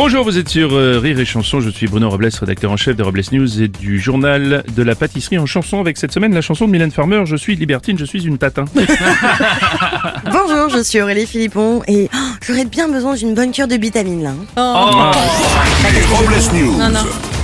Bonjour, vous êtes sur euh, Rire et Chanson, je suis Bruno Robles, rédacteur en chef de Robles News et du journal de la pâtisserie en chanson avec cette semaine la chanson de Mylène Farmer, Je suis libertine, je suis une tatin. Bonjour, je suis Aurélie Philippon et oh, j'aurais bien besoin d'une bonne cure de vitamines là. hein. Les Robles News.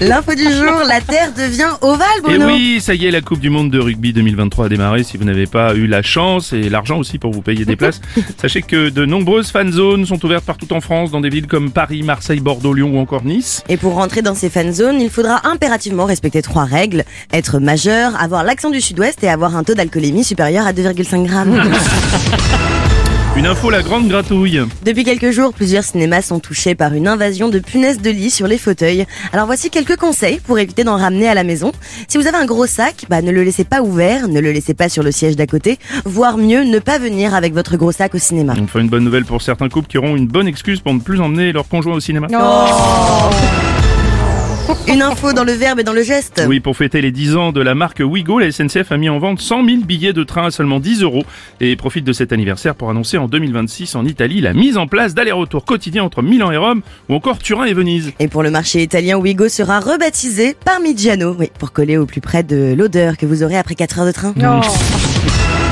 L'info du jour, la Terre devient ovale Et Bruno. oui, ça y est, la Coupe du Monde de rugby 2023 a démarré. Si vous n'avez pas eu la chance et l'argent aussi pour vous payer des places, sachez que de nombreuses fan zones sont ouvertes partout en France, dans des villes comme Paris, Marseille, Bordeaux, Lyon ou encore Nice. Et pour rentrer dans ces fan zones, il faudra impérativement respecter trois règles. Être majeur, avoir l'accent du sud-ouest et avoir un taux d'alcoolémie supérieur à 2,5 grammes. Une info, la grande gratouille. Depuis quelques jours, plusieurs cinémas sont touchés par une invasion de punaises de lit sur les fauteuils. Alors voici quelques conseils pour éviter d'en ramener à la maison. Si vous avez un gros sac, bah, ne le laissez pas ouvert, ne le laissez pas sur le siège d'à côté, voire mieux, ne pas venir avec votre gros sac au cinéma. Enfin, une bonne nouvelle pour certains couples qui auront une bonne excuse pour ne plus emmener leur conjoint au cinéma. Une info dans le verbe et dans le geste. Oui, pour fêter les 10 ans de la marque Wigo, la SNCF a mis en vente 100 000 billets de train à seulement 10 euros et profite de cet anniversaire pour annoncer en 2026 en Italie la mise en place d'allers-retours quotidiens entre Milan et Rome ou encore Turin et Venise. Et pour le marché italien, Ouigo sera rebaptisé Parmigiano, oui, pour coller au plus près de l'odeur que vous aurez après 4 heures de train.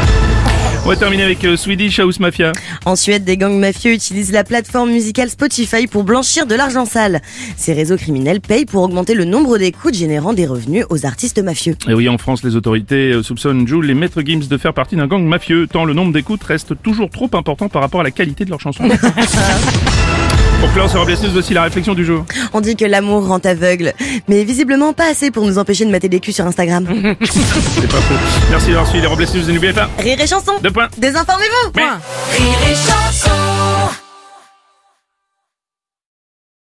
On va terminer avec euh, Swedish House Mafia. En Suède, des gangs mafieux utilisent la plateforme musicale Spotify pour blanchir de l'argent sale. Ces réseaux criminels payent pour augmenter le nombre d'écoutes générant des revenus aux artistes mafieux. Et oui, en France, les autorités euh, soupçonnent Jules et Maître Gims de faire partie d'un gang mafieux, tant le nombre d'écoutes reste toujours trop important par rapport à la qualité de leurs chansons. ce Robles News, voici la réflexion du jour. On dit que l'amour rend aveugle, mais visiblement pas assez pour nous empêcher de mater des culs sur Instagram. C'est pas faux. Merci d'avoir suivi les Robles News et n'oubliez pas, Rire et chanson deux points. Désinformez-vous Mais- Point. Rire et chanson